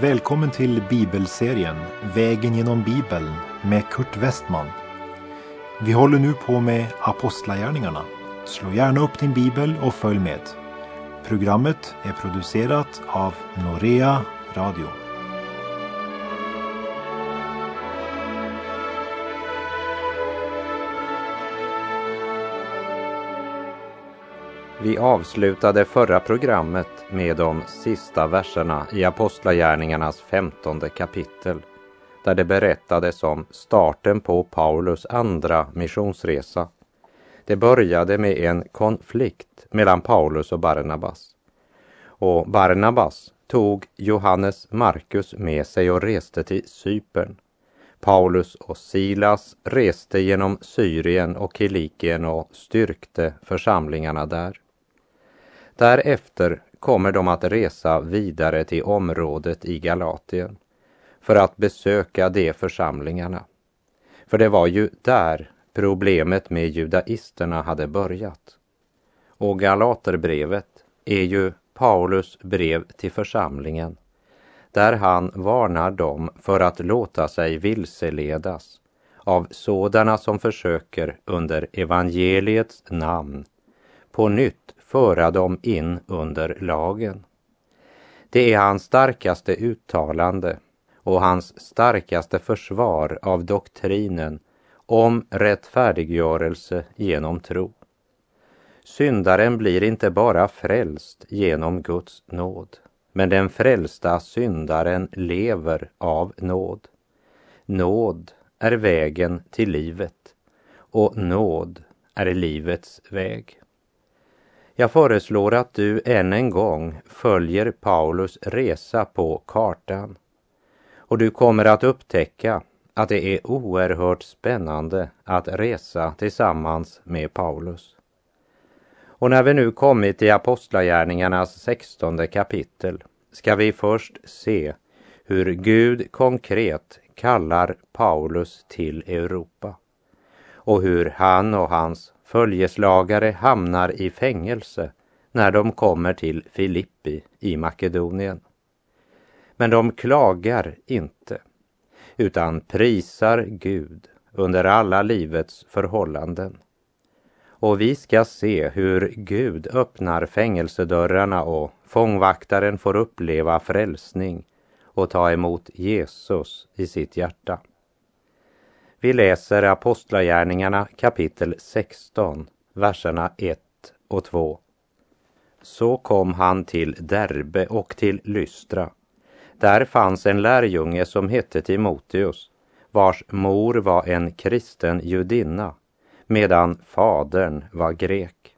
Välkommen till bibelserien Vägen genom Bibeln med Kurt Westman. Vi håller nu på med Apostlagärningarna. Slå gärna upp din bibel och följ med. Programmet är producerat av Norea Radio. Vi avslutade förra programmet med de sista verserna i Apostlagärningarnas femtonde kapitel där det berättades om starten på Paulus andra missionsresa. Det började med en konflikt mellan Paulus och Barnabas. Och Barnabas tog Johannes Markus med sig och reste till Cypern. Paulus och Silas reste genom Syrien och Kilikien och styrkte församlingarna där. Därefter kommer de att resa vidare till området i Galatien för att besöka de församlingarna. För det var ju där problemet med judaisterna hade börjat. Och Galaterbrevet är ju Paulus brev till församlingen där han varnar dem för att låta sig vilseledas av sådana som försöker under evangeliets namn på nytt föra dem in under lagen. Det är hans starkaste uttalande och hans starkaste försvar av doktrinen om rättfärdiggörelse genom tro. Syndaren blir inte bara frälst genom Guds nåd, men den frälsta syndaren lever av nåd. Nåd är vägen till livet och nåd är livets väg. Jag föreslår att du än en gång följer Paulus resa på kartan och du kommer att upptäcka att det är oerhört spännande att resa tillsammans med Paulus. Och när vi nu kommit till Apostlagärningarnas sextonde kapitel ska vi först se hur Gud konkret kallar Paulus till Europa och hur han och hans följeslagare hamnar i fängelse när de kommer till Filippi i Makedonien. Men de klagar inte, utan prisar Gud under alla livets förhållanden. Och vi ska se hur Gud öppnar fängelsedörrarna och fångvaktaren får uppleva frälsning och ta emot Jesus i sitt hjärta. Vi läser Apostlagärningarna kapitel 16, verserna 1 och 2. Så kom han till Derbe och till Lystra. Där fanns en lärjunge som hette Timoteus, vars mor var en kristen judinna, medan fadern var grek.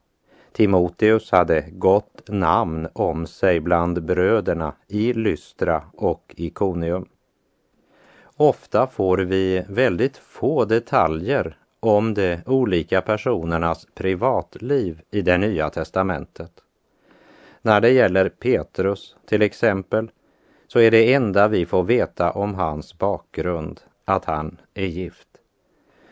Timoteus hade gott namn om sig bland bröderna i Lystra och Ikonium. Ofta får vi väldigt få detaljer om de olika personernas privatliv i det nya testamentet. När det gäller Petrus till exempel så är det enda vi får veta om hans bakgrund att han är gift.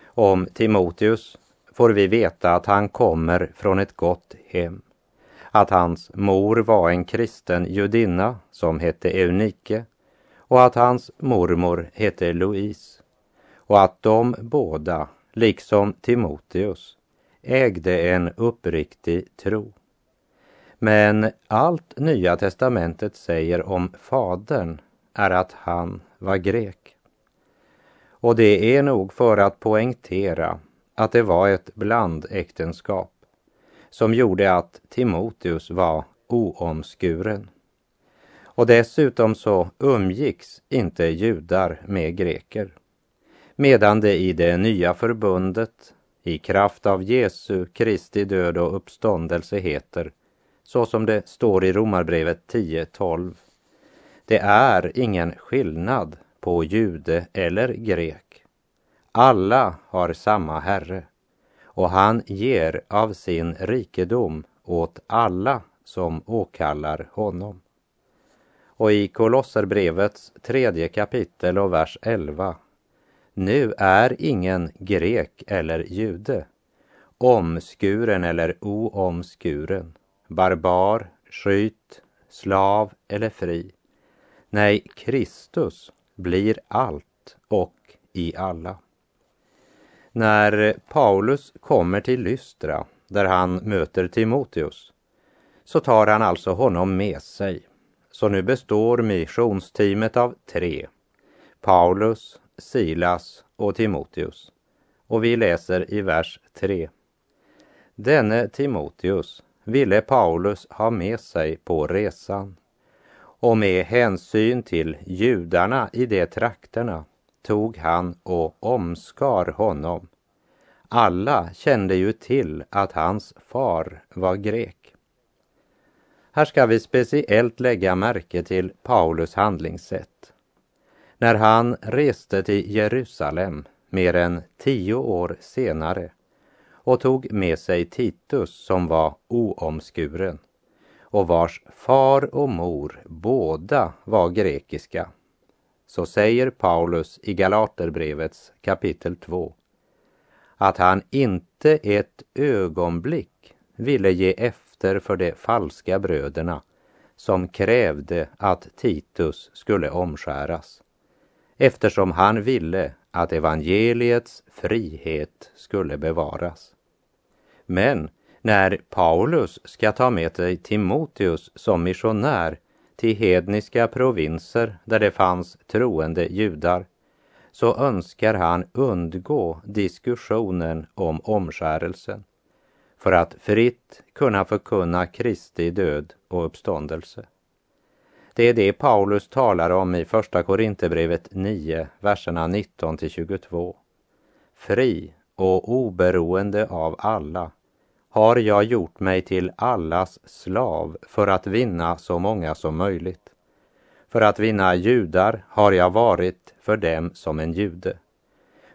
Om Timoteus får vi veta att han kommer från ett gott hem, att hans mor var en kristen judinna som hette Eunike och att hans mormor hette Louise och att de båda, liksom Timoteus, ägde en uppriktig tro. Men allt Nya testamentet säger om Fadern är att han var grek. Och det är nog för att poängtera att det var ett blandäktenskap som gjorde att Timoteus var oomskuren. Och dessutom så umgicks inte judar med greker. Medan det i det nya förbundet, i kraft av Jesu Kristi död och uppståndelse heter, så som det står i Romarbrevet 10.12. Det är ingen skillnad på jude eller grek. Alla har samma Herre och han ger av sin rikedom åt alla som åkallar honom. Och i Kolosserbrevets tredje kapitel och vers 11. Nu är ingen grek eller jude, omskuren eller oomskuren, barbar, skyt, slav eller fri. Nej, Kristus blir allt och i alla. När Paulus kommer till Lystra, där han möter Timoteus, så tar han alltså honom med sig. Så nu består missionsteamet av tre. Paulus, Silas och Timoteus. Och vi läser i vers 3. Denne Timoteus ville Paulus ha med sig på resan och med hänsyn till judarna i de trakterna tog han och omskar honom. Alla kände ju till att hans far var grek. Här ska vi speciellt lägga märke till Paulus handlingssätt. När han reste till Jerusalem mer än tio år senare och tog med sig Titus som var oomskuren och vars far och mor båda var grekiska. Så säger Paulus i Galaterbrevets kapitel 2 att han inte ett ögonblick ville ge efter för de falska bröderna som krävde att Titus skulle omskäras eftersom han ville att evangeliets frihet skulle bevaras. Men när Paulus ska ta med sig Timoteus som missionär till hedniska provinser där det fanns troende judar så önskar han undgå diskussionen om omskärelsen för att fritt kunna förkunna Kristi död och uppståndelse. Det är det Paulus talar om i Första Korinthierbrevet 9, verserna 19 till 22. Fri och oberoende av alla har jag gjort mig till allas slav för att vinna så många som möjligt. För att vinna judar har jag varit för dem som en jude.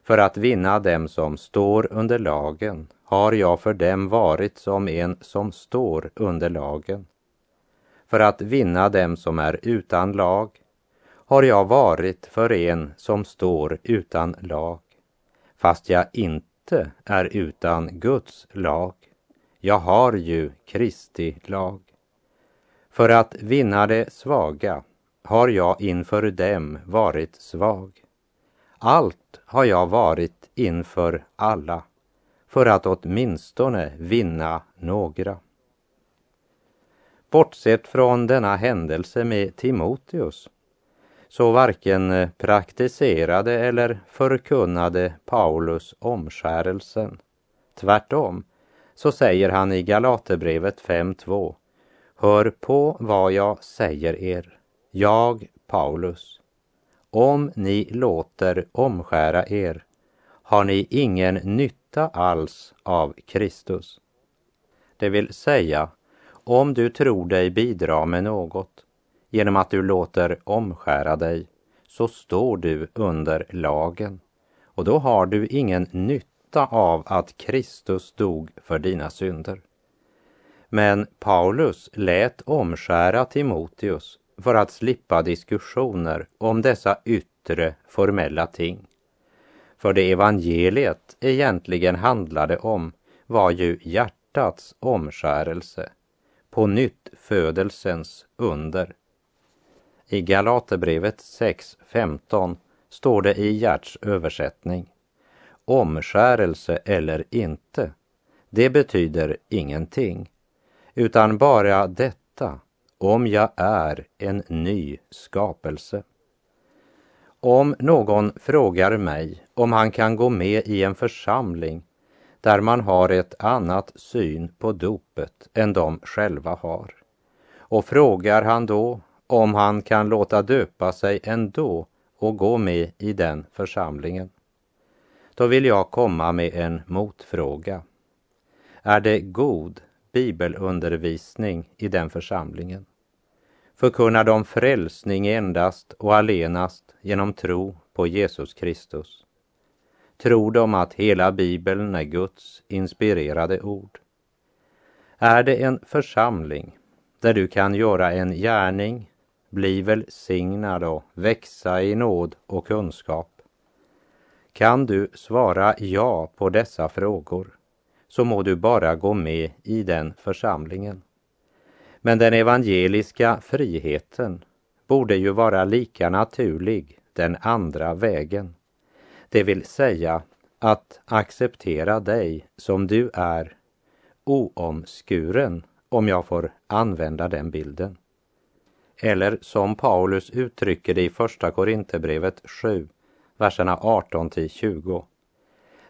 För att vinna dem som står under lagen har jag för dem varit som en som står under lagen. För att vinna dem som är utan lag har jag varit för en som står utan lag, fast jag inte är utan Guds lag. Jag har ju Kristi lag. För att vinna det svaga har jag inför dem varit svag. Allt har jag varit inför alla för att åtminstone vinna några. Bortsett från denna händelse med Timoteus så varken praktiserade eller förkunnade Paulus omskärelsen. Tvärtom så säger han i Galaterbrevet 5.2 Hör på vad jag säger er, jag Paulus. Om ni låter omskära er har ni ingen nytta alls av Kristus. Det vill säga, om du tror dig bidra med något genom att du låter omskära dig så står du under lagen och då har du ingen nytta av att Kristus dog för dina synder. Men Paulus lät omskära Timoteus för att slippa diskussioner om dessa yttre formella ting. För det evangeliet egentligen handlade om var ju hjärtats omskärelse, på nytt födelsens under. I Galaterbrevet 6.15 står det i Gerts översättning omskärelse eller inte, det betyder ingenting, utan bara detta, om jag är en ny skapelse. Om någon frågar mig om han kan gå med i en församling där man har ett annat syn på dopet än de själva har, och frågar han då om han kan låta döpa sig ändå och gå med i den församlingen, då vill jag komma med en motfråga. Är det god bibelundervisning i den församlingen? Förkunnar de frälsning endast och allenast genom tro på Jesus Kristus? Tror de att hela Bibeln är Guds inspirerade ord? Är det en församling där du kan göra en gärning, bli välsignad och växa i nåd och kunskap? Kan du svara ja på dessa frågor så må du bara gå med i den församlingen. Men den evangeliska friheten borde ju vara lika naturlig den andra vägen. Det vill säga att acceptera dig som du är, oomskuren, om jag får använda den bilden. Eller som Paulus uttrycker det i Första Korinthierbrevet 7, verserna 18 till 20.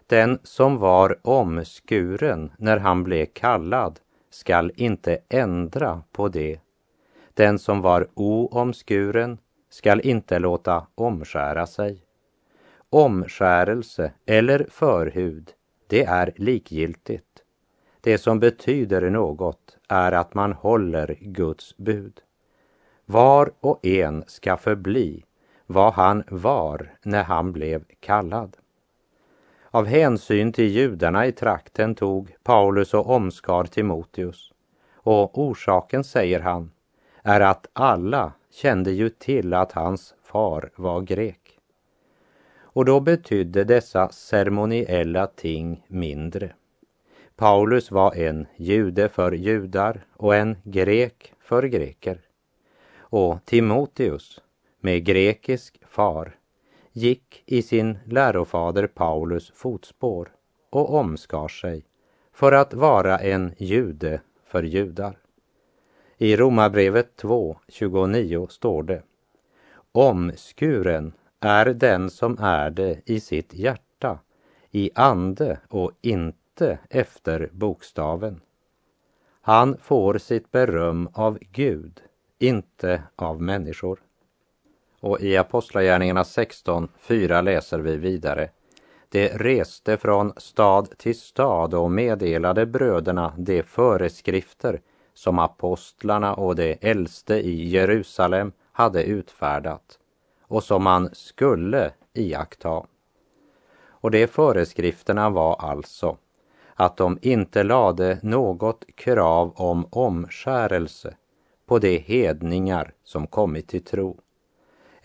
Den som var omskuren när han blev kallad skall inte ändra på det. Den som var oomskuren skall inte låta omskära sig. Omskärelse eller förhud, det är likgiltigt. Det som betyder något är att man håller Guds bud. Var och en ska förbli vad han var när han blev kallad. Av hänsyn till judarna i trakten tog Paulus och omskar Timoteus. Och orsaken, säger han, är att alla kände ju till att hans far var grek. Och då betydde dessa ceremoniella ting mindre. Paulus var en jude för judar och en grek för greker. Och Timoteus, med grekisk far, gick i sin lärofader Paulus fotspår och omskar sig för att vara en jude för judar. I Romarbrevet 2, 29 står det Omskuren är den som är det i sitt hjärta, i ande och inte efter bokstaven. Han får sitt beröm av Gud, inte av människor. Och i Apostlagärningarna 16.4 läser vi vidare. De reste från stad till stad och meddelade bröderna de föreskrifter som apostlarna och de äldste i Jerusalem hade utfärdat och som man skulle iaktta. Och de föreskrifterna var alltså att de inte lade något krav om omskärelse på de hedningar som kommit till tro.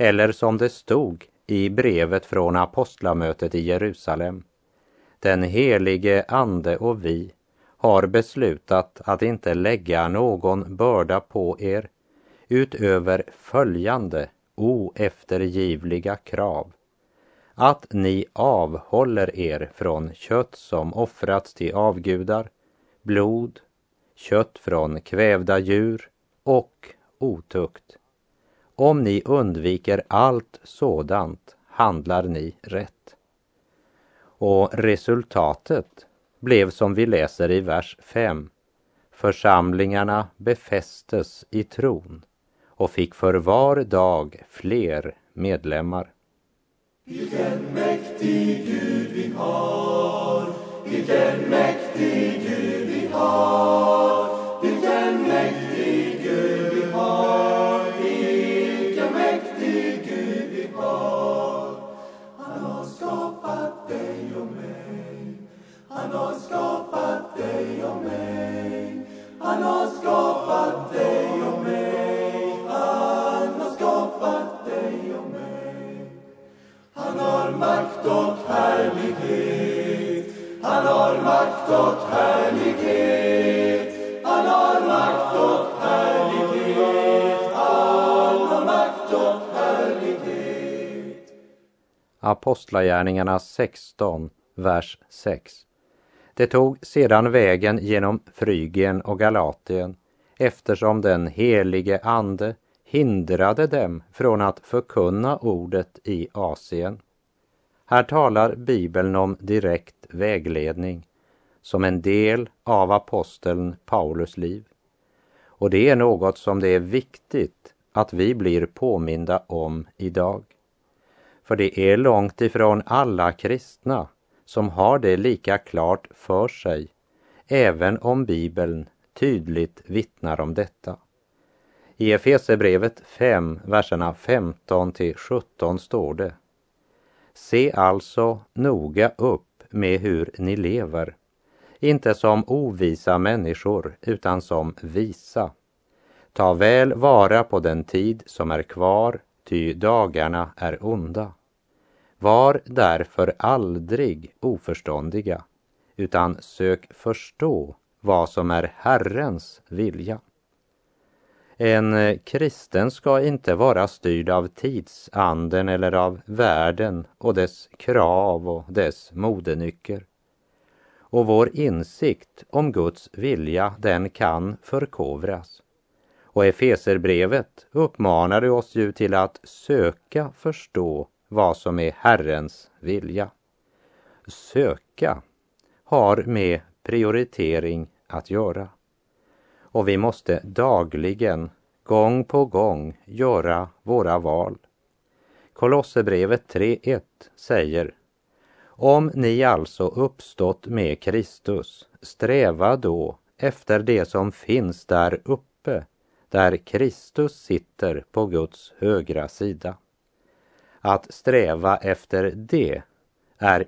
Eller som det stod i brevet från apostlamötet i Jerusalem. Den helige Ande och vi har beslutat att inte lägga någon börda på er utöver följande oeftergivliga krav. Att ni avhåller er från kött som offrats till avgudar, blod, kött från kvävda djur och otukt. Om ni undviker allt sådant handlar ni rätt. Och resultatet blev som vi läser i vers 5. Församlingarna befästes i tron och fick för var dag fler medlemmar. Vilken mäktig Gud vi har, vilken mäktig Gud vi har, Apostlagärningarna 16, vers 6. Det tog sedan vägen genom Frygien och Galatien eftersom den helige Ande hindrade dem från att förkunna ordet i Asien. Här talar Bibeln om direkt vägledning som en del av aposteln Paulus liv. Och det är något som det är viktigt att vi blir påminda om idag. För det är långt ifrån alla kristna som har det lika klart för sig, även om Bibeln tydligt vittnar om detta. I Efesebrevet 5, verserna 15 till 17 står det. Se alltså noga upp med hur ni lever, inte som ovisa människor utan som visa. Ta väl vara på den tid som är kvar, ty dagarna är onda. Var därför aldrig oförståndiga, utan sök förstå vad som är Herrens vilja. En kristen ska inte vara styrd av tidsanden eller av världen och dess krav och dess modenycker. Och vår insikt om Guds vilja, den kan förkovras. Och Efeserbrevet uppmanade oss ju till att söka förstå vad som är Herrens vilja. Söka har med prioritering att göra. Och vi måste dagligen, gång på gång, göra våra val. Kolosserbrevet 3.1 säger Om ni alltså uppstått med Kristus, sträva då efter det som finns där uppe, där Kristus sitter på Guds högra sida. Att sträva efter det är